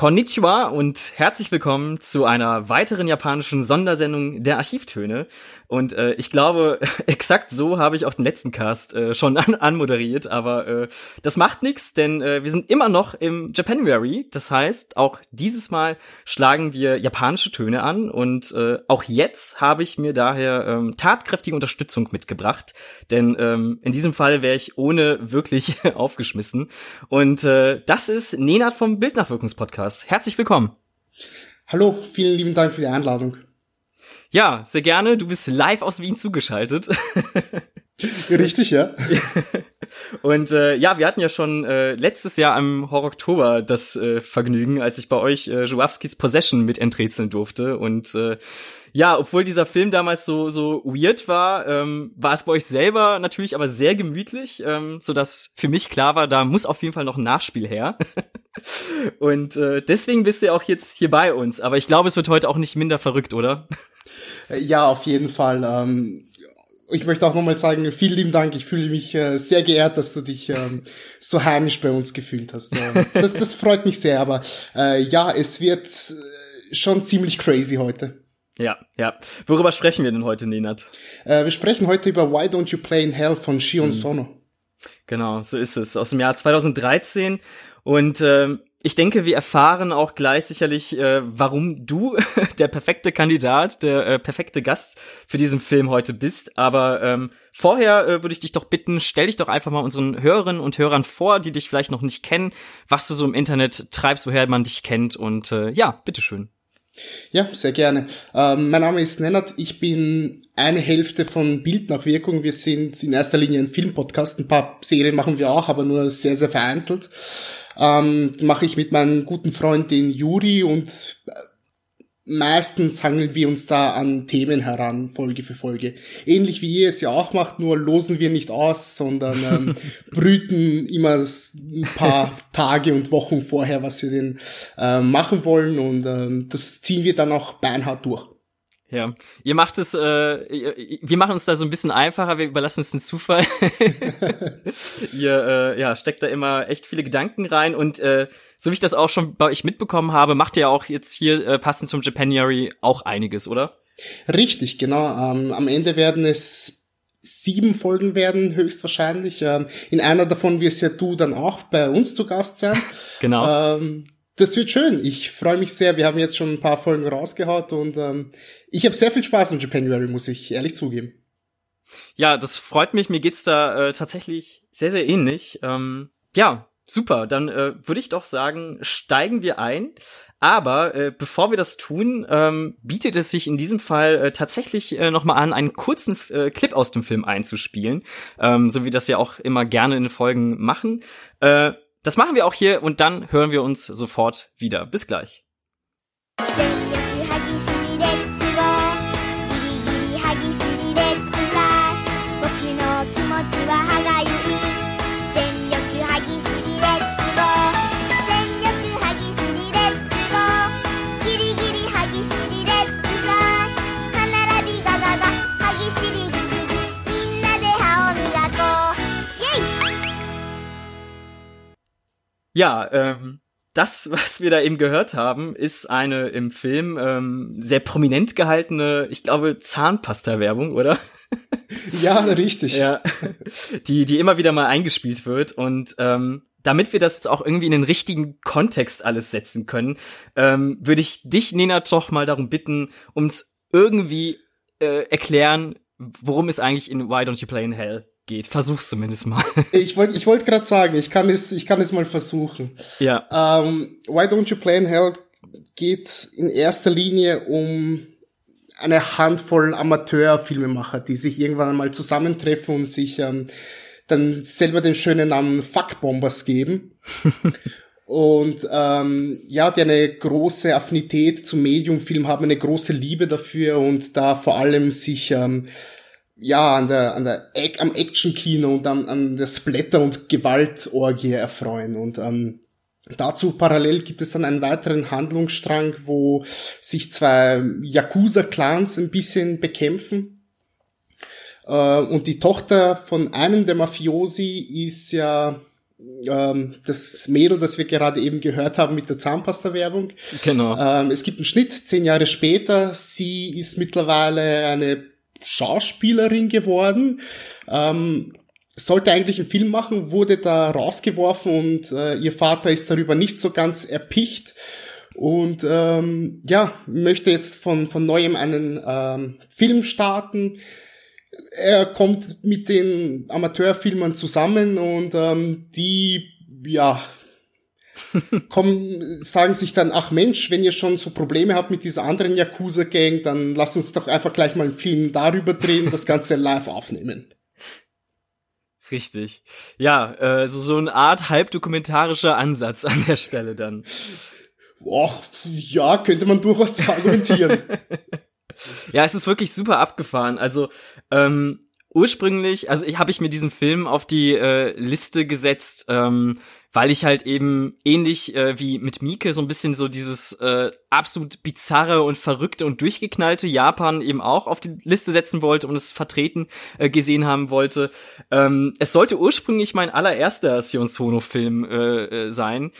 Konnichiwa und herzlich willkommen zu einer weiteren japanischen Sondersendung der Archivtöne. Und äh, ich glaube, exakt so habe ich auch den letzten Cast äh, schon an anmoderiert, aber äh, das macht nichts, denn äh, wir sind immer noch im Japanuary. Das heißt, auch dieses Mal schlagen wir japanische Töne an und äh, auch jetzt habe ich mir daher ähm, tatkräftige Unterstützung mitgebracht, denn ähm, in diesem Fall wäre ich ohne wirklich aufgeschmissen. Und äh, das ist Nenad vom Bildnachwirkungspodcast. Herzlich willkommen. Hallo, vielen lieben Dank für die Einladung. Ja, sehr gerne. Du bist live aus Wien zugeschaltet. Richtig, ja. Und äh, ja, wir hatten ja schon äh, letztes Jahr am Horror Oktober das äh, Vergnügen, als ich bei euch äh, Joawskis Possession mit enträtseln durfte. Und äh, ja, obwohl dieser Film damals so so weird war, ähm, war es bei euch selber natürlich aber sehr gemütlich, ähm, so dass für mich klar war, da muss auf jeden Fall noch ein Nachspiel her. Und äh, deswegen bist du ja auch jetzt hier bei uns. Aber ich glaube, es wird heute auch nicht minder verrückt, oder? Ja, auf jeden Fall. Ähm ich möchte auch nochmal sagen, vielen lieben Dank. Ich fühle mich äh, sehr geehrt, dass du dich ähm, so heimisch bei uns gefühlt hast. Ähm, das, das freut mich sehr. Aber äh, ja, es wird äh, schon ziemlich crazy heute. Ja, ja. Worüber sprechen wir denn heute, Nenad? Äh, wir sprechen heute über Why Don't You Play in Hell von Shion hm. Sono. Genau, so ist es. Aus dem Jahr 2013. Und ähm, ich denke, wir erfahren auch gleich sicherlich, äh, warum du der perfekte Kandidat, der äh, perfekte Gast für diesen Film heute bist. Aber ähm, vorher äh, würde ich dich doch bitten, stell dich doch einfach mal unseren Hörerinnen und Hörern vor, die dich vielleicht noch nicht kennen, was du so im Internet treibst, woher man dich kennt. Und äh, ja, bitteschön. Ja, sehr gerne. Ähm, mein Name ist Nennert. Ich bin eine Hälfte von Bild nach Wirkung. Wir sind in erster Linie ein Filmpodcast. Ein paar Serien machen wir auch, aber nur sehr, sehr vereinzelt ähm, mache ich mit meinem guten Freund den Juri und äh, meistens hangeln wir uns da an Themen heran, Folge für Folge. Ähnlich wie ihr es ja auch macht, nur losen wir nicht aus, sondern ähm, brüten immer ein paar Tage und Wochen vorher, was wir denn äh, machen wollen und ähm, das ziehen wir dann auch beinhart durch. Ja, ihr macht es, äh, wir machen uns da so ein bisschen einfacher, wir überlassen es den Zufall. ihr äh, ja, steckt da immer echt viele Gedanken rein und äh, so wie ich das auch schon bei euch mitbekommen habe, macht ihr auch jetzt hier äh, passend zum Japanuary auch einiges, oder? Richtig, genau. Ähm, am Ende werden es sieben Folgen werden, höchstwahrscheinlich. Ähm, in einer davon wirst ja du dann auch bei uns zu Gast sein. genau. Ähm, das wird schön. Ich freue mich sehr. Wir haben jetzt schon ein paar Folgen rausgehaut und ähm, ich habe sehr viel Spaß im Japanuary, muss ich ehrlich zugeben. Ja, das freut mich. Mir geht's da äh, tatsächlich sehr, sehr ähnlich. Ähm, ja, super. Dann äh, würde ich doch sagen, steigen wir ein. Aber äh, bevor wir das tun, ähm, bietet es sich in diesem Fall äh, tatsächlich äh, noch mal an, einen kurzen äh, Clip aus dem Film einzuspielen, ähm, so wie das ja auch immer gerne in Folgen machen. Äh, das machen wir auch hier und dann hören wir uns sofort wieder. Bis gleich. Ja, ähm, das, was wir da eben gehört haben, ist eine im Film ähm, sehr prominent gehaltene, ich glaube, Zahnpasta-Werbung, oder? Ja, richtig. ja, die, die immer wieder mal eingespielt wird und ähm, damit wir das jetzt auch irgendwie in den richtigen Kontext alles setzen können, ähm, würde ich dich, Nina, doch mal darum bitten, uns irgendwie äh, erklären, worum es eigentlich in Why Don't You Play in Hell geht. Versuch's zumindest mal. ich wollte ich wollte gerade sagen, ich kann es ich kann es mal versuchen. Ja. Ähm, Why Don't You Play in Hell geht in erster Linie um eine Handvoll Amateurfilmemacher, die sich irgendwann einmal zusammentreffen und sich ähm, dann selber den schönen Namen Fuckbombers geben. und ähm, ja, die eine große Affinität zum Mediumfilm haben, eine große Liebe dafür und da vor allem sich ähm, ja, an der, an der, am Action-Kino und an, an der Splatter- und Gewaltorgie erfreuen. Und ähm, dazu parallel gibt es dann einen weiteren Handlungsstrang, wo sich zwei Yakuza-Clans ein bisschen bekämpfen. Äh, und die Tochter von einem der Mafiosi ist ja ähm, das Mädel, das wir gerade eben gehört haben mit der Zahnpasta-Werbung. Genau. Ähm, es gibt einen Schnitt, zehn Jahre später. Sie ist mittlerweile eine Schauspielerin geworden. Ähm, sollte eigentlich einen Film machen, wurde da rausgeworfen und äh, ihr Vater ist darüber nicht so ganz erpicht und ähm, ja, möchte jetzt von, von neuem einen ähm, Film starten. Er kommt mit den Amateurfilmern zusammen und ähm, die, ja, kommen, sagen sich dann, ach Mensch, wenn ihr schon so Probleme habt mit dieser anderen Yakuza-Gang, dann lasst uns doch einfach gleich mal einen Film darüber drehen, das Ganze live aufnehmen. Richtig. Ja, äh, so, so eine Art halbdokumentarischer Ansatz an der Stelle dann. Boah, ja, könnte man durchaus argumentieren. ja, es ist wirklich super abgefahren. Also, ähm, ursprünglich, also ich habe ich mir diesen Film auf die äh, Liste gesetzt, ähm, weil ich halt eben ähnlich äh, wie mit Mieke so ein bisschen so dieses äh, absolut bizarre und verrückte und durchgeknallte Japan eben auch auf die Liste setzen wollte und es vertreten äh, gesehen haben wollte. Ähm, es sollte ursprünglich mein allererster Sion Sono Film äh, äh, sein.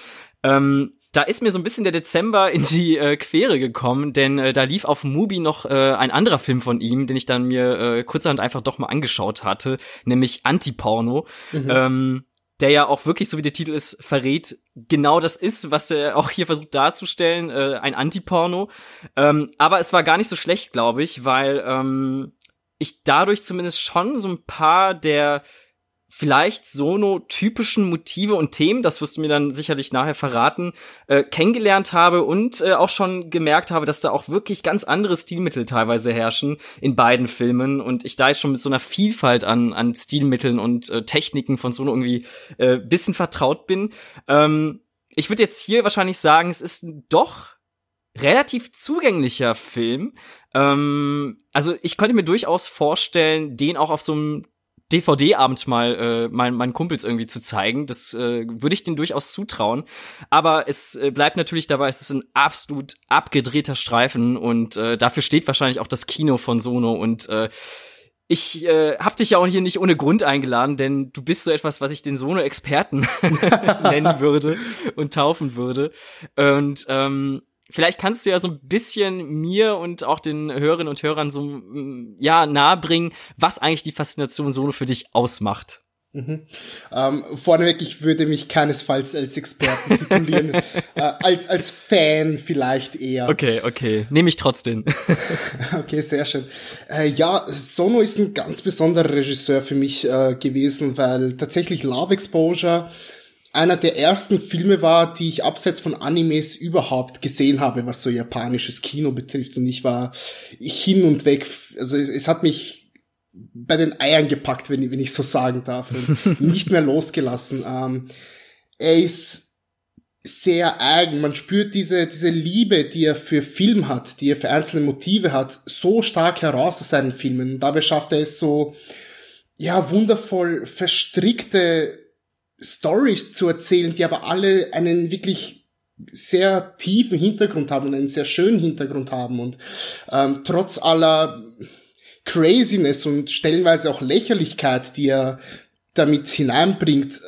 Ähm, da ist mir so ein bisschen der Dezember in die äh, Quere gekommen, denn äh, da lief auf Mubi noch äh, ein anderer Film von ihm, den ich dann mir äh, kurzerhand einfach doch mal angeschaut hatte, nämlich Antiporno. Mhm. Ähm, der ja auch wirklich, so wie der Titel ist, verrät, genau das ist, was er auch hier versucht darzustellen, äh, ein Antiporno. Ähm, aber es war gar nicht so schlecht, glaube ich, weil ähm, ich dadurch zumindest schon so ein paar der vielleicht Sono-typischen Motive und Themen, das wirst du mir dann sicherlich nachher verraten, äh, kennengelernt habe und äh, auch schon gemerkt habe, dass da auch wirklich ganz andere Stilmittel teilweise herrschen in beiden Filmen und ich da jetzt schon mit so einer Vielfalt an, an Stilmitteln und äh, Techniken von Sono irgendwie äh, bisschen vertraut bin. Ähm, ich würde jetzt hier wahrscheinlich sagen, es ist doch relativ zugänglicher Film. Ähm, also ich könnte mir durchaus vorstellen, den auch auf so einem DVD-Abend mal äh, meinen, meinen Kumpels irgendwie zu zeigen. Das äh, würde ich denen durchaus zutrauen. Aber es äh, bleibt natürlich dabei, es ist ein absolut abgedrehter Streifen und äh, dafür steht wahrscheinlich auch das Kino von Sono und äh, ich äh, hab dich ja auch hier nicht ohne Grund eingeladen, denn du bist so etwas, was ich den Sono-Experten nennen würde und taufen würde. Und ähm, vielleicht kannst du ja so ein bisschen mir und auch den Hörerinnen und Hörern so mm, ja nahebringen, was eigentlich die Faszination Solo für dich ausmacht. Mhm. Ähm, vorneweg, ich würde mich keinesfalls als Experten titulieren, äh, als, als Fan vielleicht eher. Okay, okay, nehme ich trotzdem. okay, sehr schön. Äh, ja, Sono ist ein ganz besonderer Regisseur für mich äh, gewesen, weil tatsächlich Love Exposure einer der ersten Filme war, die ich abseits von Animes überhaupt gesehen habe, was so japanisches Kino betrifft. Und ich war hin und weg. Also es, es hat mich bei den Eiern gepackt, wenn, wenn ich so sagen darf, und nicht mehr losgelassen. Ähm, er ist sehr eigen. Man spürt diese, diese Liebe, die er für Film hat, die er für einzelne Motive hat, so stark heraus aus seinen Filmen. Und dabei schafft er es so, ja, wundervoll verstrickte Stories zu erzählen, die aber alle einen wirklich sehr tiefen Hintergrund haben, einen sehr schönen Hintergrund haben und ähm, trotz aller Craziness und stellenweise auch Lächerlichkeit, die er damit hineinbringt,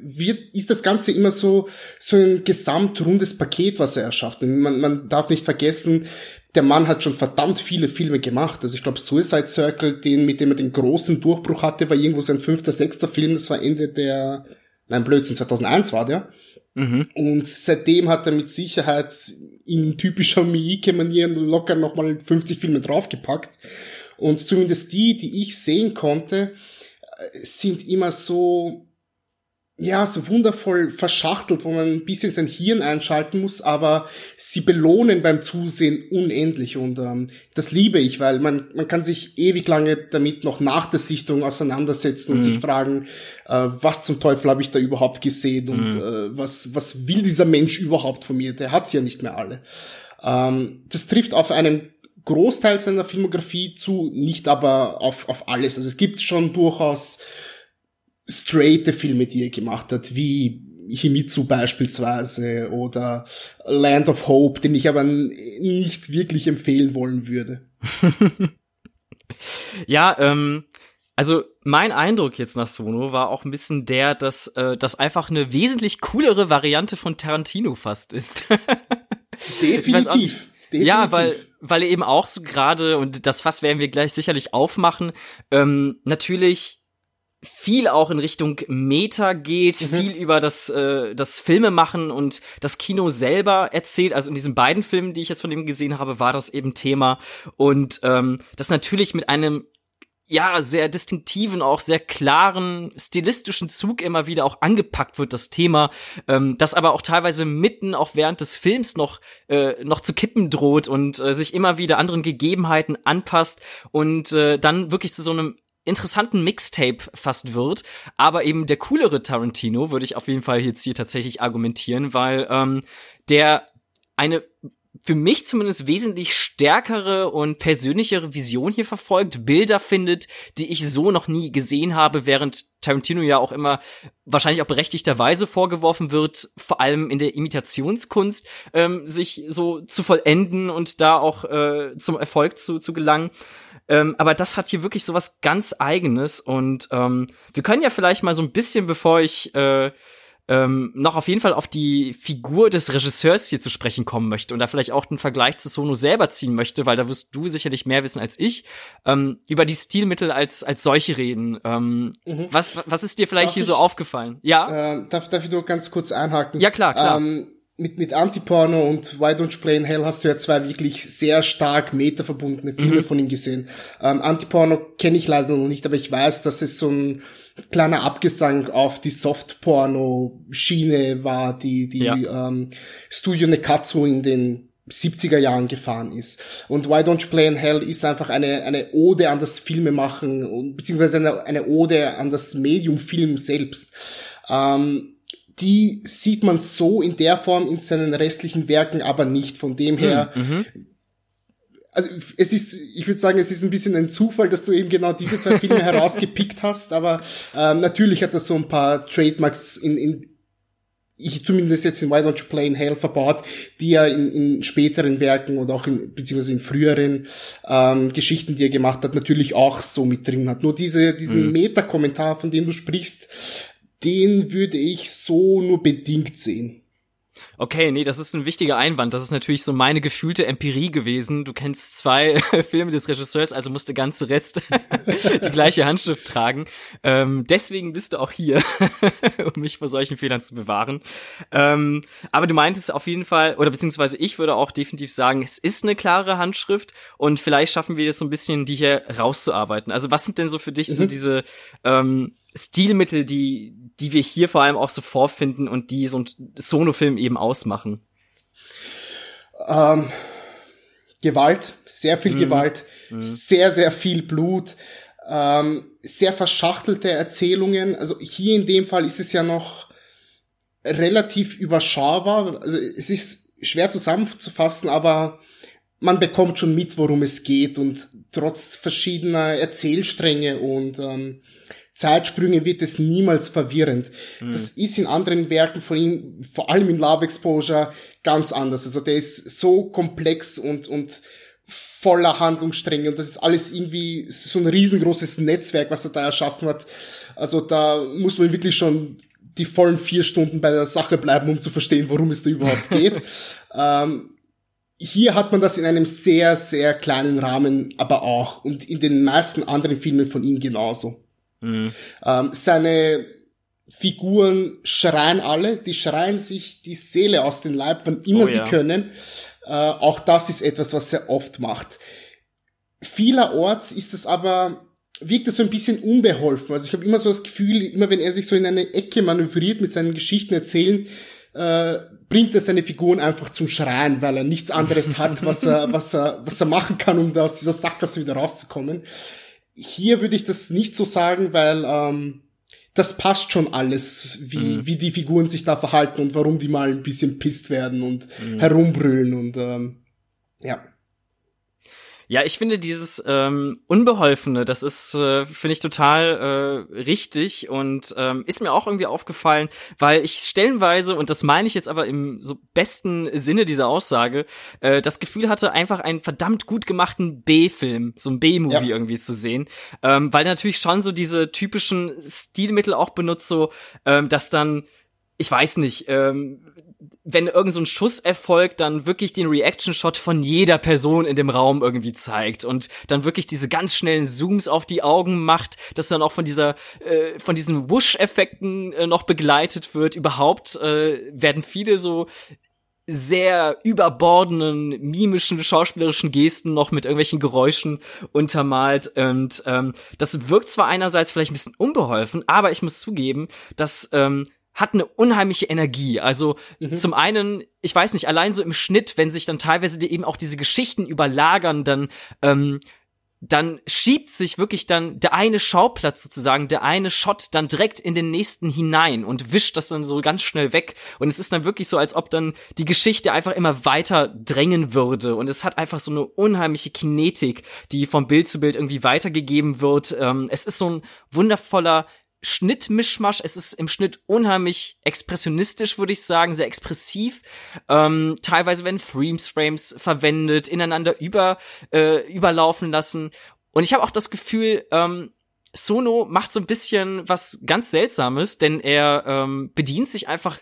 wird, ist das Ganze immer so, so ein gesamtrundes Paket, was er erschafft. Und man, man darf nicht vergessen, der Mann hat schon verdammt viele Filme gemacht. Also ich glaube, Suicide Circle, den, mit dem er den großen Durchbruch hatte, war irgendwo sein fünfter, sechster Film. Das war Ende der, nein, Blödsinn, 2001 war der. Mhm. Und seitdem hat er mit Sicherheit in typischer Miike-Manier locker nochmal 50 Filme draufgepackt. Und zumindest die, die ich sehen konnte, äh, sind immer so, ja, so wundervoll verschachtelt, wo man ein bisschen sein Hirn einschalten muss, aber sie belohnen beim Zusehen unendlich und ähm, das liebe ich, weil man, man kann sich ewig lange damit noch nach der Sichtung auseinandersetzen und mhm. sich fragen, äh, was zum Teufel habe ich da überhaupt gesehen und mhm. äh, was, was will dieser Mensch überhaupt von mir? Der hat's ja nicht mehr alle. Ähm, das trifft auf einen Großteil seiner Filmografie zu, nicht aber auf, auf alles. Also es gibt schon durchaus straighte Filme, die er gemacht hat, wie Himitsu beispielsweise oder Land of Hope, den ich aber nicht wirklich empfehlen wollen würde. ja, ähm, Also mein Eindruck jetzt nach Sono war auch ein bisschen der, dass äh, das einfach eine wesentlich coolere Variante von Tarantino fast ist. Definitiv. Definitiv. Ja, weil, weil eben auch so gerade, und das Fass werden wir gleich sicherlich aufmachen, ähm, natürlich viel auch in Richtung Meta geht, mhm. viel über das, äh, das Filmemachen und das Kino selber erzählt. Also in diesen beiden Filmen, die ich jetzt von ihm gesehen habe, war das eben Thema. Und ähm, das natürlich mit einem ja, sehr distinktiven, auch sehr klaren, stilistischen Zug immer wieder auch angepackt wird, das Thema, ähm, das aber auch teilweise mitten, auch während des Films noch, äh, noch zu kippen droht und äh, sich immer wieder anderen Gegebenheiten anpasst und äh, dann wirklich zu so einem interessanten Mixtape fast wird, aber eben der coolere Tarantino würde ich auf jeden Fall jetzt hier tatsächlich argumentieren, weil ähm, der eine für mich zumindest wesentlich stärkere und persönlichere Vision hier verfolgt, Bilder findet, die ich so noch nie gesehen habe, während Tarantino ja auch immer wahrscheinlich auch berechtigterweise vorgeworfen wird, vor allem in der Imitationskunst, ähm, sich so zu vollenden und da auch äh, zum Erfolg zu, zu gelangen. Ähm, aber das hat hier wirklich so was ganz Eigenes und ähm, wir können ja vielleicht mal so ein bisschen, bevor ich äh, ähm, noch auf jeden Fall auf die Figur des Regisseurs hier zu sprechen kommen möchte und da vielleicht auch einen Vergleich zu Sono selber ziehen möchte, weil da wirst du sicherlich mehr wissen als ich, ähm, über die Stilmittel als, als solche reden. Ähm, mhm. was, was ist dir vielleicht darf hier ich, so aufgefallen? Ja? Äh, darf, darf ich nur ganz kurz einhaken? Ja, klar, klar. Ähm, mit, mit Antiporno und Why Don't You Play in Hell hast du ja zwei wirklich sehr stark meta-verbundene Filme mhm. von ihm gesehen. Ähm, Antiporno kenne ich leider noch nicht, aber ich weiß, dass es so ein kleiner Abgesang auf die Softporno-Schiene war, die die ja. ähm, Studio Nekatsu in den 70er Jahren gefahren ist. Und Why Don't You Play in Hell ist einfach eine, eine Ode an das Filmemachen, beziehungsweise eine, eine Ode an das Medium Film selbst. Ähm, die sieht man so in der Form in seinen restlichen Werken aber nicht. Von dem her, hm, mhm. also es ist, ich würde sagen, es ist ein bisschen ein Zufall, dass du eben genau diese zwei Filme herausgepickt hast, aber ähm, natürlich hat er so ein paar Trademarks in, in ich zumindest jetzt in Why Don't You Play in Hell verbaut, die er in, in späteren Werken oder auch in, beziehungsweise in früheren ähm, Geschichten, die er gemacht hat, natürlich auch so mit drin hat. Nur diese, diesen mhm. Meta-Kommentar, von dem du sprichst, den würde ich so nur bedingt sehen. Okay, nee, das ist ein wichtiger Einwand. Das ist natürlich so meine gefühlte Empirie gewesen. Du kennst zwei Filme des Regisseurs, also musst der ganze Rest die gleiche Handschrift tragen. Ähm, deswegen bist du auch hier, um mich vor solchen Fehlern zu bewahren. Ähm, aber du meintest auf jeden Fall, oder beziehungsweise ich würde auch definitiv sagen, es ist eine klare Handschrift und vielleicht schaffen wir es so ein bisschen, die hier rauszuarbeiten. Also was sind denn so für dich mhm. so diese ähm, Stilmittel, die, die wir hier vor allem auch so vorfinden und die so ein Solo-Film eben ausmachen? Ähm, Gewalt, sehr viel mhm. Gewalt, mhm. sehr, sehr viel Blut, ähm, sehr verschachtelte Erzählungen. Also hier in dem Fall ist es ja noch relativ überschaubar. Also es ist schwer zusammenzufassen, aber man bekommt schon mit, worum es geht und trotz verschiedener Erzählstränge und ähm, Zeitsprünge wird es niemals verwirrend. Mhm. Das ist in anderen Werken von ihm, vor allem in Love Exposure, ganz anders. Also der ist so komplex und, und voller Handlungsstränge und das ist alles irgendwie so ein riesengroßes Netzwerk, was er da erschaffen hat. Also da muss man wirklich schon die vollen vier Stunden bei der Sache bleiben, um zu verstehen, worum es da überhaupt geht. ähm, hier hat man das in einem sehr, sehr kleinen Rahmen aber auch und in den meisten anderen Filmen von ihm genauso. Mhm. Ähm, seine Figuren schreien alle, die schreien sich die Seele aus dem Leib, wann immer oh, sie ja. können. Äh, auch das ist etwas, was er oft macht. Vielerorts ist es aber, wirkt es so ein bisschen unbeholfen. Also ich habe immer so das Gefühl, immer wenn er sich so in eine Ecke manövriert mit seinen Geschichten erzählen, äh, bringt er seine Figuren einfach zum Schreien, weil er nichts anderes hat, was er, was er, was er machen kann, um da aus dieser Sackgasse wieder rauszukommen. Hier würde ich das nicht so sagen, weil ähm, das passt schon alles, wie, mhm. wie die Figuren sich da verhalten und warum die mal ein bisschen pisst werden und mhm. herumbrüllen und ähm, ja. Ja, ich finde dieses ähm, Unbeholfene, das ist, äh, finde ich total äh, richtig und ähm, ist mir auch irgendwie aufgefallen, weil ich stellenweise, und das meine ich jetzt aber im so besten Sinne dieser Aussage, äh, das Gefühl hatte, einfach einen verdammt gut gemachten B-Film, so ein B-Movie ja. irgendwie zu sehen, ähm, weil natürlich schon so diese typischen Stilmittel auch benutzt, so ähm, dass dann ich weiß nicht, ähm, wenn irgend so ein Schuss erfolgt, dann wirklich den Reaction-Shot von jeder Person in dem Raum irgendwie zeigt und dann wirklich diese ganz schnellen Zooms auf die Augen macht, das dann auch von dieser, äh, von diesen Wush-Effekten äh, noch begleitet wird. Überhaupt äh, werden viele so sehr überbordenden, mimischen, schauspielerischen Gesten noch mit irgendwelchen Geräuschen untermalt. Und ähm, das wirkt zwar einerseits vielleicht ein bisschen unbeholfen, aber ich muss zugeben, dass ähm, hat eine unheimliche Energie. Also mhm. zum einen, ich weiß nicht, allein so im Schnitt, wenn sich dann teilweise eben auch diese Geschichten überlagern, dann ähm, dann schiebt sich wirklich dann der eine Schauplatz sozusagen, der eine Shot dann direkt in den nächsten hinein und wischt das dann so ganz schnell weg. Und es ist dann wirklich so, als ob dann die Geschichte einfach immer weiter drängen würde. Und es hat einfach so eine unheimliche Kinetik, die vom Bild zu Bild irgendwie weitergegeben wird. Ähm, es ist so ein wundervoller Schnittmischmasch. Es ist im Schnitt unheimlich expressionistisch, würde ich sagen, sehr expressiv. Ähm, teilweise werden Freeze-Frames verwendet, ineinander über, äh, überlaufen lassen. Und ich habe auch das Gefühl, ähm, Sono macht so ein bisschen was ganz Seltsames, denn er ähm, bedient sich einfach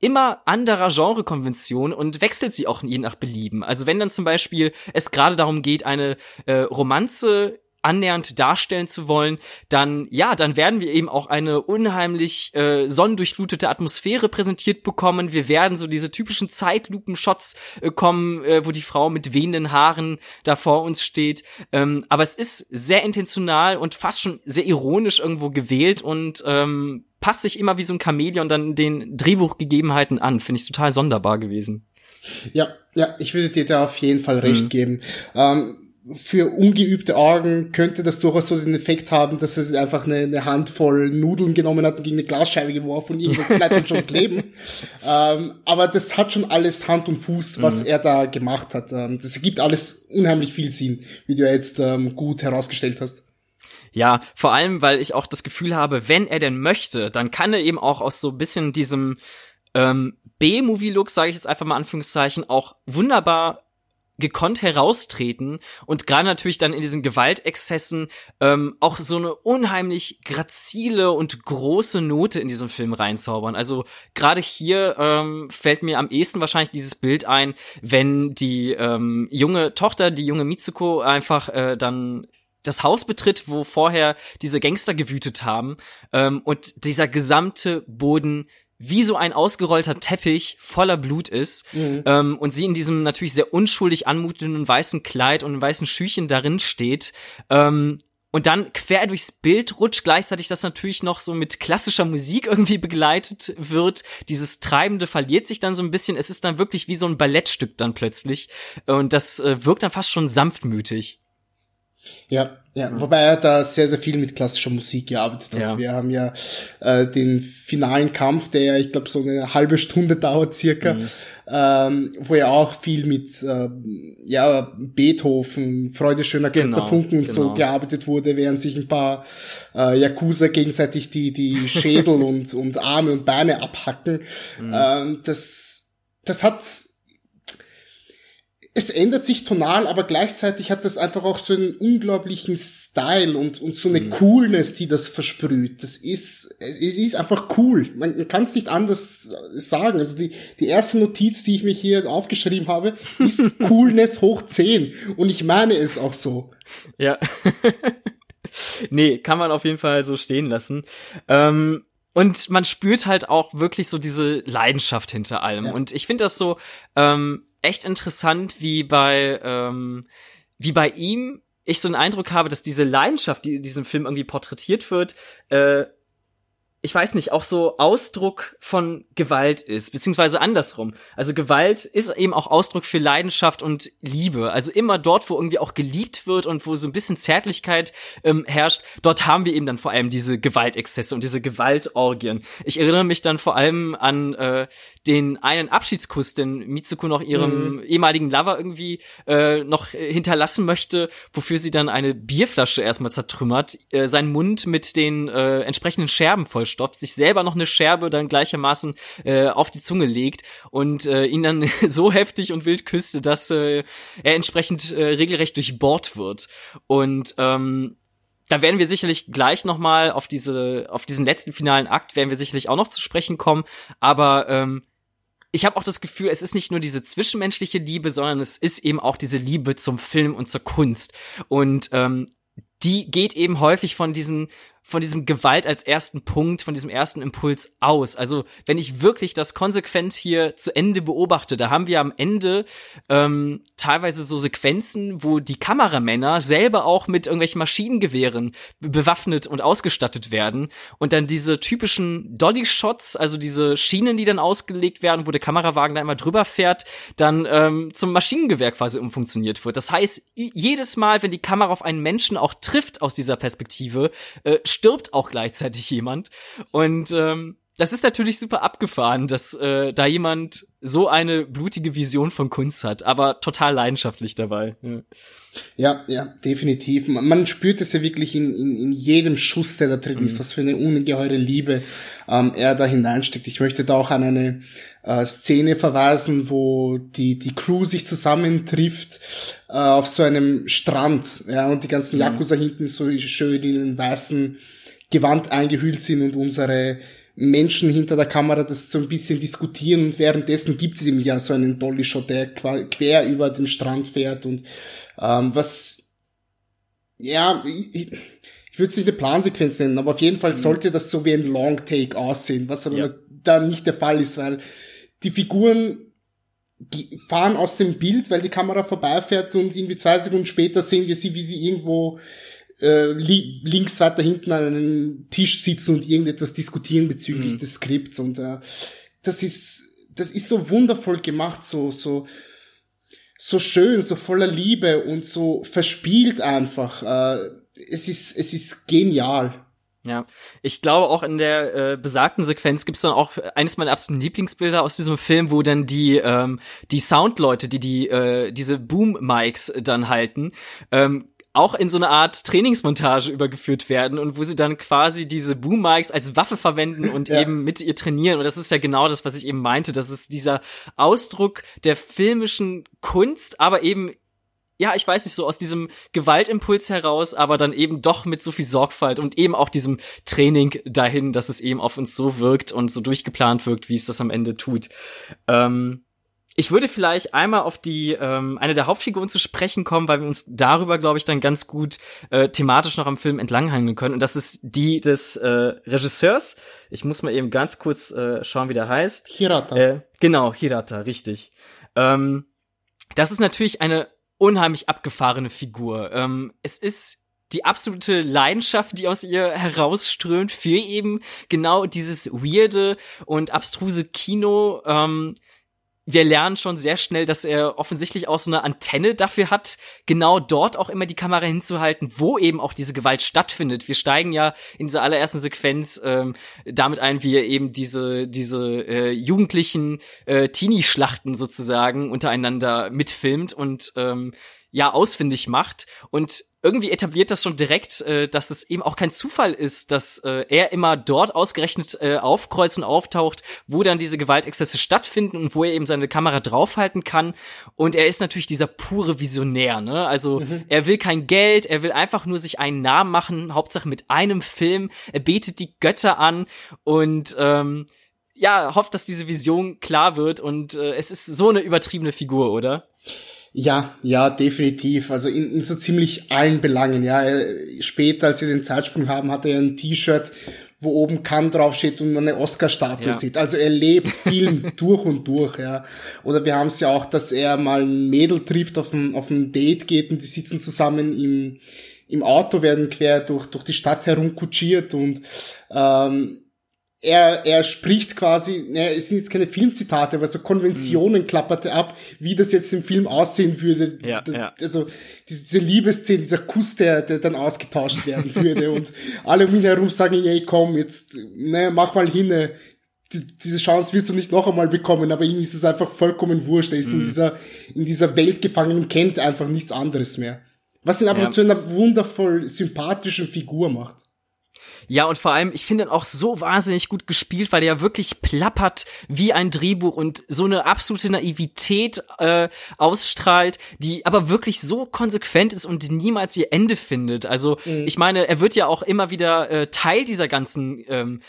immer anderer Genrekonventionen und wechselt sie auch je nach Belieben. Also wenn dann zum Beispiel es gerade darum geht, eine äh, Romanze annähernd darstellen zu wollen, dann ja, dann werden wir eben auch eine unheimlich äh, sonnendurchflutete Atmosphäre präsentiert bekommen. Wir werden so diese typischen Zeitlupen-Shots äh, kommen, äh, wo die Frau mit wehenden Haaren da vor uns steht. Ähm, aber es ist sehr intentional und fast schon sehr ironisch irgendwo gewählt und ähm, passt sich immer wie so ein Chamäleon dann den Drehbuchgegebenheiten an. Finde ich total sonderbar gewesen. Ja, ja, ich würde dir da auf jeden Fall recht mhm. geben. Ähm, für ungeübte Augen könnte das durchaus so den Effekt haben, dass es einfach eine, eine Handvoll Nudeln genommen hat und gegen eine Glasscheibe geworfen und irgendwas bleibt dann schon kleben. Ähm, aber das hat schon alles Hand und Fuß, was mhm. er da gemacht hat. Ähm, das ergibt alles unheimlich viel Sinn, wie du ja jetzt ähm, gut herausgestellt hast. Ja, vor allem, weil ich auch das Gefühl habe, wenn er denn möchte, dann kann er eben auch aus so ein bisschen diesem ähm, B-Movie-Look, sage ich jetzt einfach mal Anführungszeichen, auch wunderbar gekonnt heraustreten und gerade natürlich dann in diesen Gewaltexzessen ähm, auch so eine unheimlich grazile und große Note in diesem Film reinzaubern. Also gerade hier ähm, fällt mir am ehesten wahrscheinlich dieses Bild ein, wenn die ähm, junge Tochter, die junge Mitsuko einfach äh, dann das Haus betritt, wo vorher diese Gangster gewütet haben ähm, und dieser gesamte Boden wie so ein ausgerollter Teppich voller Blut ist mhm. ähm, und sie in diesem natürlich sehr unschuldig anmutenden weißen Kleid und weißen Schüchen darin steht ähm, und dann quer durchs Bild rutscht, gleichzeitig das natürlich noch so mit klassischer Musik irgendwie begleitet wird. Dieses Treibende verliert sich dann so ein bisschen. Es ist dann wirklich wie so ein Ballettstück dann plötzlich. Und das äh, wirkt dann fast schon sanftmütig. Ja, ja, wobei er da sehr, sehr viel mit klassischer Musik gearbeitet hat. Ja. Wir haben ja äh, den finalen Kampf, der ich glaube so eine halbe Stunde dauert circa, mhm. ähm, wo ja auch viel mit äh, ja Beethoven, Freude schöner genau, Funken und genau. so gearbeitet wurde, während sich ein paar äh, Yakuza gegenseitig die die Schädel und und Arme und Beine abhacken. Mhm. Ähm, das das hat es ändert sich tonal, aber gleichzeitig hat das einfach auch so einen unglaublichen Style und, und so eine mhm. Coolness, die das versprüht. Das ist, es ist einfach cool. Man kann es nicht anders sagen. Also die, die erste Notiz, die ich mir hier aufgeschrieben habe, ist Coolness hoch 10. Und ich meine es auch so. Ja. nee, kann man auf jeden Fall so stehen lassen. Ähm und man spürt halt auch wirklich so diese Leidenschaft hinter allem. Ja. Und ich finde das so, ähm, echt interessant, wie bei, ähm, wie bei ihm ich so einen Eindruck habe, dass diese Leidenschaft, die in diesem Film irgendwie porträtiert wird, äh, ich weiß nicht, auch so Ausdruck von Gewalt ist, beziehungsweise andersrum. Also Gewalt ist eben auch Ausdruck für Leidenschaft und Liebe. Also immer dort, wo irgendwie auch geliebt wird und wo so ein bisschen Zärtlichkeit ähm, herrscht, dort haben wir eben dann vor allem diese Gewaltexzesse und diese Gewaltorgien. Ich erinnere mich dann vor allem an äh, den einen Abschiedskuss, den Mitsuko noch ihrem mhm. ehemaligen Lover irgendwie äh, noch hinterlassen möchte, wofür sie dann eine Bierflasche erstmal zertrümmert, äh, seinen Mund mit den äh, entsprechenden Scherben voll vollstopft, sich selber noch eine Scherbe dann gleichermaßen äh, auf die Zunge legt und äh, ihn dann so heftig und wild küsste, dass äh, er entsprechend äh, regelrecht durchbohrt wird. Und ähm, da werden wir sicherlich gleich noch mal auf diese auf diesen letzten finalen Akt werden wir sicherlich auch noch zu sprechen kommen, aber ähm, ich habe auch das Gefühl, es ist nicht nur diese zwischenmenschliche Liebe, sondern es ist eben auch diese Liebe zum Film und zur Kunst. Und ähm, die geht eben häufig von diesen von diesem Gewalt als ersten Punkt, von diesem ersten Impuls aus. Also wenn ich wirklich das konsequent hier zu Ende beobachte, da haben wir am Ende ähm, teilweise so Sequenzen, wo die Kameramänner selber auch mit irgendwelchen Maschinengewehren bewaffnet und ausgestattet werden und dann diese typischen Dolly-Shots, also diese Schienen, die dann ausgelegt werden, wo der Kamerawagen dann immer drüber fährt, dann ähm, zum Maschinengewehr quasi umfunktioniert wird. Das heißt, jedes Mal, wenn die Kamera auf einen Menschen auch trifft aus dieser Perspektive, äh, stirbt auch gleichzeitig jemand. Und ähm, das ist natürlich super abgefahren, dass äh, da jemand so eine blutige Vision von Kunst hat, aber total leidenschaftlich dabei. Ja, ja, ja definitiv. Man, man spürt es ja wirklich in, in, in jedem Schuss, der da drin mhm. ist, was für eine ungeheure Liebe ähm, er da hineinsteckt. Ich möchte da auch an eine äh, Szene verweisen, wo die, die Crew sich zusammentrifft äh, auf so einem Strand, ja, und die ganzen mhm. Yakuza hinten so schön in den weißen Gewand eingehüllt sind und unsere Menschen hinter der Kamera das so ein bisschen diskutieren und währenddessen gibt es ihm ja so einen Dolly-Shot, der quer über den Strand fährt und ähm, was ja, ich, ich würde es nicht eine Plansequenz nennen, aber auf jeden Fall mhm. sollte das so wie ein Long Take aussehen, was aber ja. da nicht der Fall ist, weil die Figuren fahren aus dem Bild, weil die Kamera vorbeifährt und irgendwie zwei Sekunden später sehen wir sie, wie sie irgendwo äh, li links weiter hinten an einem Tisch sitzen und irgendetwas diskutieren bezüglich mhm. des Skripts und äh, das ist das ist so wundervoll gemacht, so so so schön, so voller Liebe und so verspielt einfach. Äh, es ist es ist genial. Ja, ich glaube auch in der äh, besagten Sequenz gibt's dann auch eines meiner absoluten Lieblingsbilder aus diesem Film, wo dann die ähm, die Soundleute, die die äh, diese Boom Mics dann halten, ähm, auch in so eine Art Trainingsmontage übergeführt werden und wo sie dann quasi diese Boom Mics als Waffe verwenden und ja. eben mit ihr trainieren. Und das ist ja genau das, was ich eben meinte. Das ist dieser Ausdruck der filmischen Kunst, aber eben ja, ich weiß nicht, so aus diesem Gewaltimpuls heraus, aber dann eben doch mit so viel Sorgfalt und eben auch diesem Training dahin, dass es eben auf uns so wirkt und so durchgeplant wirkt, wie es das am Ende tut. Ähm, ich würde vielleicht einmal auf die ähm, eine der Hauptfiguren zu sprechen kommen, weil wir uns darüber, glaube ich, dann ganz gut äh, thematisch noch am Film entlanghangeln können. Und das ist die des äh, Regisseurs. Ich muss mal eben ganz kurz äh, schauen, wie der heißt. Hirata. Äh, genau, Hirata, richtig. Ähm, das ist natürlich eine unheimlich abgefahrene Figur. Ähm, es ist die absolute Leidenschaft, die aus ihr herausströmt für eben genau dieses weirde und abstruse Kino. Ähm, wir lernen schon sehr schnell, dass er offensichtlich auch so eine Antenne dafür hat, genau dort auch immer die Kamera hinzuhalten, wo eben auch diese Gewalt stattfindet. Wir steigen ja in dieser allerersten Sequenz ähm, damit ein, wie er eben diese diese äh, jugendlichen äh, Teenie-Schlachten sozusagen untereinander mitfilmt und ähm, ja ausfindig macht und irgendwie etabliert das schon direkt, äh, dass es eben auch kein Zufall ist, dass äh, er immer dort ausgerechnet äh, aufkreuzen auftaucht, wo dann diese Gewaltexzesse stattfinden und wo er eben seine Kamera draufhalten kann. Und er ist natürlich dieser pure Visionär, ne? Also mhm. er will kein Geld, er will einfach nur sich einen Namen machen, Hauptsache mit einem Film. Er betet die Götter an und ähm, ja, hofft, dass diese Vision klar wird. Und äh, es ist so eine übertriebene Figur, oder? Ja, ja, definitiv. Also in, in so ziemlich allen Belangen. Ja, später, als wir den Zeitsprung haben, hatte er ein T-Shirt, wo oben Cannes draufsteht und man eine Oscar-Statue ja. sieht. Also er lebt Film durch und durch, ja. Oder wir haben es ja auch, dass er mal ein Mädel trifft, auf ein, auf ein Date geht und die sitzen zusammen im, im Auto, werden quer durch, durch die Stadt herumkutschiert und ähm, er, er spricht quasi, naja, es sind jetzt keine Filmzitate, aber so Konventionen mhm. klapperte ab, wie das jetzt im Film aussehen würde. Ja, das, ja. Also diese, diese Liebesszene, dieser Kuss, der, der dann ausgetauscht werden würde und alle um ihn herum sagen, ey, komm, jetzt, ne, mach mal hin, ne, diese Chance wirst du nicht noch einmal bekommen, aber ihm ist es einfach vollkommen wurscht. Er ist mhm. in dieser, in dieser Welt gefangen und kennt einfach nichts anderes mehr. Was ihn aber ja. zu einer wundervoll sympathischen Figur macht. Ja, und vor allem, ich finde ihn auch so wahnsinnig gut gespielt, weil er ja wirklich plappert wie ein Drehbuch und so eine absolute Naivität äh, ausstrahlt, die aber wirklich so konsequent ist und niemals ihr Ende findet. Also, mhm. ich meine, er wird ja auch immer wieder äh, Teil dieser ganzen ähm,